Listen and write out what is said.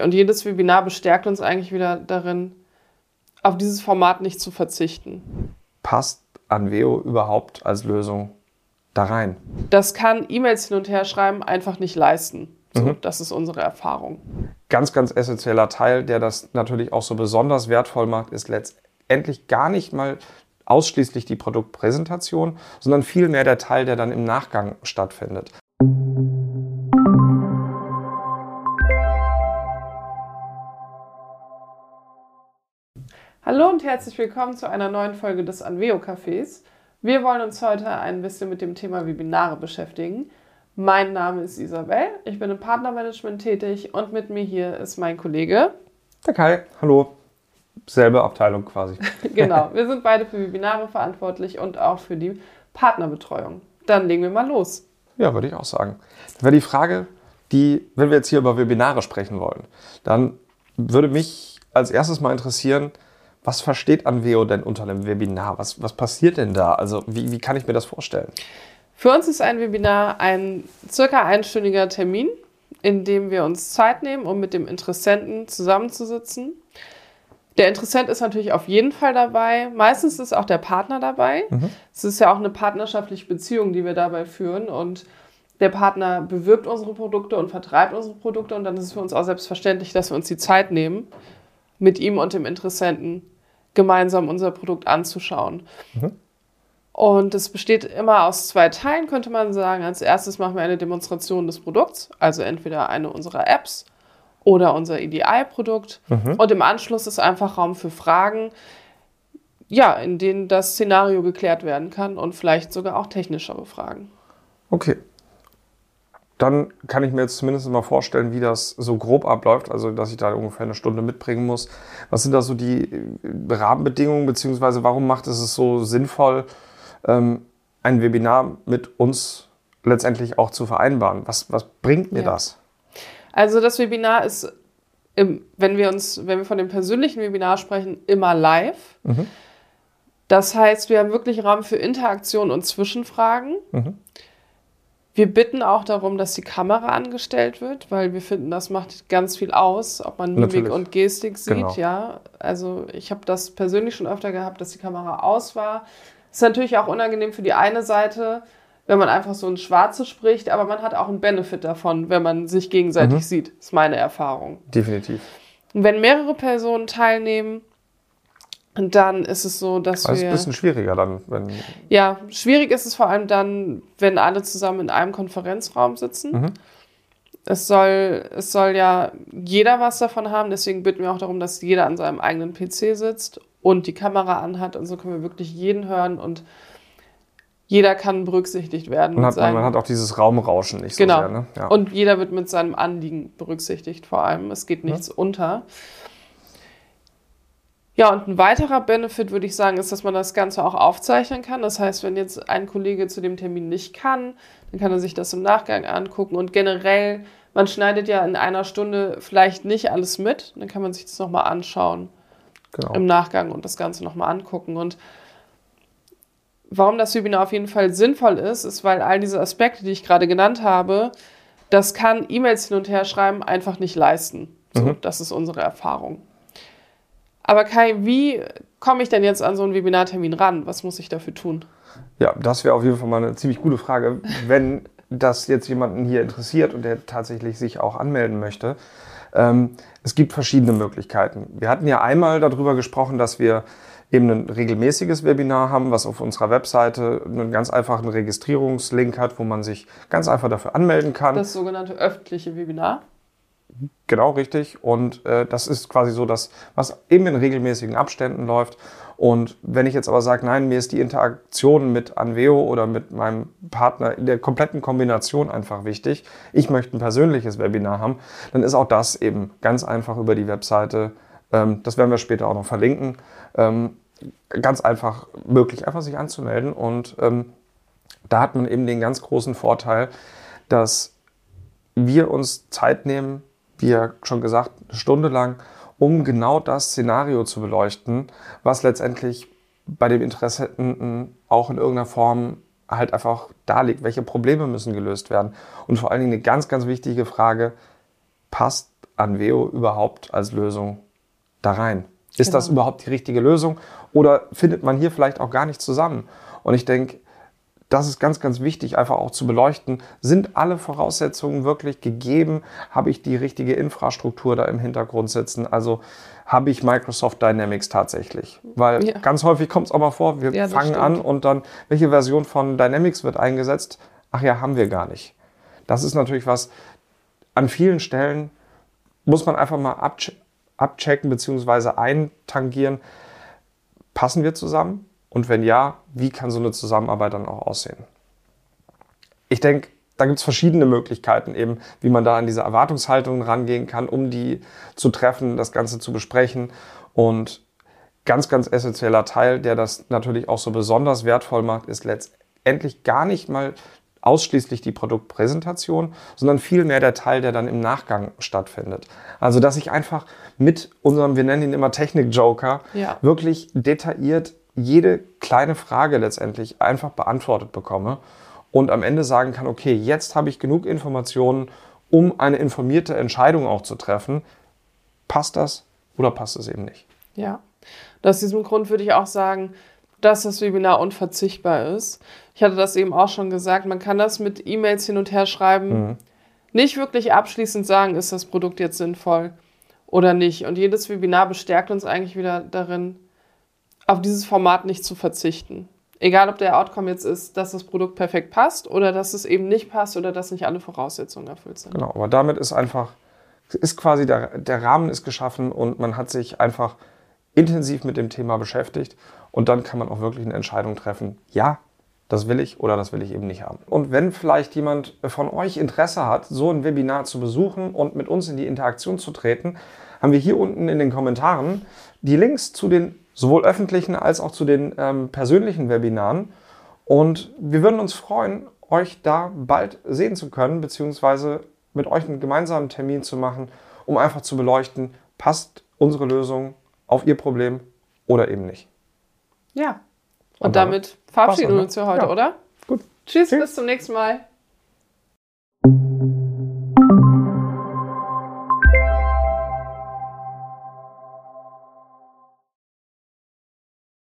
Und jedes Webinar bestärkt uns eigentlich wieder darin, auf dieses Format nicht zu verzichten. Passt Anveo überhaupt als Lösung da rein? Das kann E-Mails hin und her schreiben einfach nicht leisten. So, mhm. Das ist unsere Erfahrung. Ganz, ganz essentieller Teil, der das natürlich auch so besonders wertvoll macht, ist letztendlich gar nicht mal ausschließlich die Produktpräsentation, sondern vielmehr der Teil, der dann im Nachgang stattfindet. Hallo und herzlich willkommen zu einer neuen Folge des Anveo Cafés. Wir wollen uns heute ein bisschen mit dem Thema Webinare beschäftigen. Mein Name ist Isabel, ich bin im Partnermanagement tätig und mit mir hier ist mein Kollege. Der Kai, hallo. Selbe Abteilung quasi. genau, wir sind beide für Webinare verantwortlich und auch für die Partnerbetreuung. Dann legen wir mal los. Ja, würde ich auch sagen. Dann wäre die Frage, die, wenn wir jetzt hier über Webinare sprechen wollen, dann würde mich als erstes mal interessieren, was versteht Anveo denn unter einem Webinar? Was, was passiert denn da? Also wie, wie kann ich mir das vorstellen? Für uns ist ein Webinar ein circa einstündiger Termin, in dem wir uns Zeit nehmen, um mit dem Interessenten zusammenzusitzen. Der Interessent ist natürlich auf jeden Fall dabei. Meistens ist auch der Partner dabei. Mhm. Es ist ja auch eine partnerschaftliche Beziehung, die wir dabei führen. Und der Partner bewirbt unsere Produkte und vertreibt unsere Produkte. Und dann ist es für uns auch selbstverständlich, dass wir uns die Zeit nehmen, mit ihm und dem Interessenten gemeinsam unser Produkt anzuschauen. Mhm. Und es besteht immer aus zwei Teilen, könnte man sagen. Als erstes machen wir eine Demonstration des Produkts, also entweder eine unserer Apps oder unser EDI-Produkt. Mhm. Und im Anschluss ist einfach Raum für Fragen, ja, in denen das Szenario geklärt werden kann und vielleicht sogar auch technischere Fragen. Okay dann kann ich mir jetzt zumindest mal vorstellen, wie das so grob abläuft, also dass ich da ungefähr eine Stunde mitbringen muss. Was sind da so die äh, Rahmenbedingungen, beziehungsweise warum macht es es so sinnvoll, ähm, ein Webinar mit uns letztendlich auch zu vereinbaren? Was, was bringt mir ja. das? Also das Webinar ist, wenn wir uns, wenn wir von dem persönlichen Webinar sprechen, immer live. Mhm. Das heißt, wir haben wirklich Raum für Interaktion und Zwischenfragen. Mhm. Wir bitten auch darum, dass die Kamera angestellt wird, weil wir finden, das macht ganz viel aus, ob man Mimik Natürlich. und Gestik sieht. Genau. Ja, also ich habe das persönlich schon öfter gehabt, dass die Kamera aus war. Ist natürlich auch unangenehm für die eine Seite, wenn man einfach so ein Schwarze spricht, aber man hat auch einen Benefit davon, wenn man sich gegenseitig mhm. sieht. Ist meine Erfahrung. Definitiv. Und wenn mehrere Personen teilnehmen, und dann ist es so, dass also wir. ist ein bisschen schwieriger dann, wenn. Ja, schwierig ist es vor allem dann, wenn alle zusammen in einem Konferenzraum sitzen. Mhm. Es soll, es soll ja jeder was davon haben, deswegen bitten wir auch darum, dass jeder an seinem eigenen PC sitzt und die Kamera anhat. Und so können wir wirklich jeden hören und jeder kann berücksichtigt werden. Man hat, man hat auch dieses Raumrauschen nicht so genau. sehr. Ne? Ja. Und jeder wird mit seinem Anliegen berücksichtigt, vor allem. Es geht nichts ja. unter. Ja, und ein weiterer Benefit, würde ich sagen, ist, dass man das Ganze auch aufzeichnen kann. Das heißt, wenn jetzt ein Kollege zu dem Termin nicht kann, dann kann er sich das im Nachgang angucken. Und generell, man schneidet ja in einer Stunde vielleicht nicht alles mit. Dann kann man sich das nochmal anschauen genau. im Nachgang und das Ganze nochmal angucken. Und warum das Webinar auf jeden Fall sinnvoll ist, ist, weil all diese Aspekte, die ich gerade genannt habe, das kann E-Mails hin und her schreiben einfach nicht leisten. So, mhm. Das ist unsere Erfahrung. Aber Kai, wie komme ich denn jetzt an so einen Webinartermin ran? Was muss ich dafür tun? Ja, das wäre auf jeden Fall mal eine ziemlich gute Frage. Wenn das jetzt jemanden hier interessiert und der tatsächlich sich auch anmelden möchte, ähm, es gibt verschiedene Möglichkeiten. Wir hatten ja einmal darüber gesprochen, dass wir eben ein regelmäßiges Webinar haben, was auf unserer Webseite einen ganz einfachen Registrierungslink hat, wo man sich ganz einfach dafür anmelden kann. Das sogenannte öffentliche Webinar. Genau, richtig. Und äh, das ist quasi so das, was eben in regelmäßigen Abständen läuft. Und wenn ich jetzt aber sage, nein, mir ist die Interaktion mit Anveo oder mit meinem Partner in der kompletten Kombination einfach wichtig, ich möchte ein persönliches Webinar haben, dann ist auch das eben ganz einfach über die Webseite, ähm, das werden wir später auch noch verlinken, ähm, ganz einfach möglich, einfach sich anzumelden. Und ähm, da hat man eben den ganz großen Vorteil, dass wir uns Zeit nehmen, wie ja schon gesagt, eine Stunde lang, um genau das Szenario zu beleuchten, was letztendlich bei dem Interessenten auch in irgendeiner Form halt einfach da liegt. Welche Probleme müssen gelöst werden? Und vor allen Dingen eine ganz, ganz wichtige Frage, passt Anveo überhaupt als Lösung da rein? Ist Genau. das überhaupt die richtige Lösung? Oder findet man hier vielleicht auch gar nicht zusammen? Und ich denke, das ist ganz, ganz wichtig, einfach auch zu beleuchten. Sind alle Voraussetzungen wirklich gegeben? Habe ich die richtige Infrastruktur da im Hintergrund sitzen? Also habe ich Microsoft Dynamics tatsächlich? Weil Ja. ganz häufig kommt es auch mal vor, wir Ja, fangen stimmt. an und dann, welche Version von Dynamics wird eingesetzt? Ach ja, haben wir gar nicht. Das ist natürlich was, an vielen Stellen muss man einfach mal abche abchecken bzw. eintangieren. Passen wir zusammen? Und wenn ja, wie kann so eine Zusammenarbeit dann auch aussehen? Ich denke, da gibt es verschiedene Möglichkeiten eben, wie man da an diese Erwartungshaltungen rangehen kann, um die zu treffen, das Ganze zu besprechen. Und ganz, ganz essentieller Teil, der das natürlich auch so besonders wertvoll macht, ist letztendlich gar nicht mal ausschließlich die Produktpräsentation, sondern vielmehr der Teil, der dann im Nachgang stattfindet. Also, dass ich einfach mit unserem, wir nennen ihn immer Technik-Joker, Ja. wirklich detailliert jede kleine Frage letztendlich einfach beantwortet bekomme und am Ende sagen kann, okay, jetzt habe ich genug Informationen, um eine informierte Entscheidung auch zu treffen. Passt das oder passt es eben nicht? Ja. Aus diesem Grund würde ich auch sagen, dass das Webinar unverzichtbar ist. Ich hatte das eben auch schon gesagt, man kann das mit E-Mails hin und her schreiben, nicht wirklich abschließend sagen, ist das Produkt jetzt sinnvoll oder nicht. Und jedes Webinar bestärkt uns eigentlich wieder darin, auf dieses Format nicht zu verzichten. Egal, ob der Outcome jetzt ist, dass das Produkt perfekt passt oder dass es eben nicht passt oder dass nicht alle Voraussetzungen erfüllt sind. Genau, aber damit ist einfach, ist quasi der, der Rahmen ist geschaffen und man hat sich einfach intensiv mit dem Thema beschäftigt und dann kann man auch wirklich eine Entscheidung treffen, ja, das will ich oder das will ich eben nicht haben. Und wenn vielleicht jemand von euch Interesse hat, so ein Webinar zu besuchen und mit uns in die Interaktion zu treten, haben wir hier unten in den Kommentaren die Links zu den sowohl öffentlichen als auch zu den ähm, persönlichen Webinaren. Und wir würden uns freuen, euch da bald sehen zu können, beziehungsweise mit euch einen gemeinsamen Termin zu machen, um einfach zu beleuchten, passt unsere Lösung auf ihr Problem oder eben nicht. Ja. Und, Und damit, damit verabschieden wir uns für heute, Ja. oder? Gut. Tschüss, Tschüss. bis zum nächsten Mal.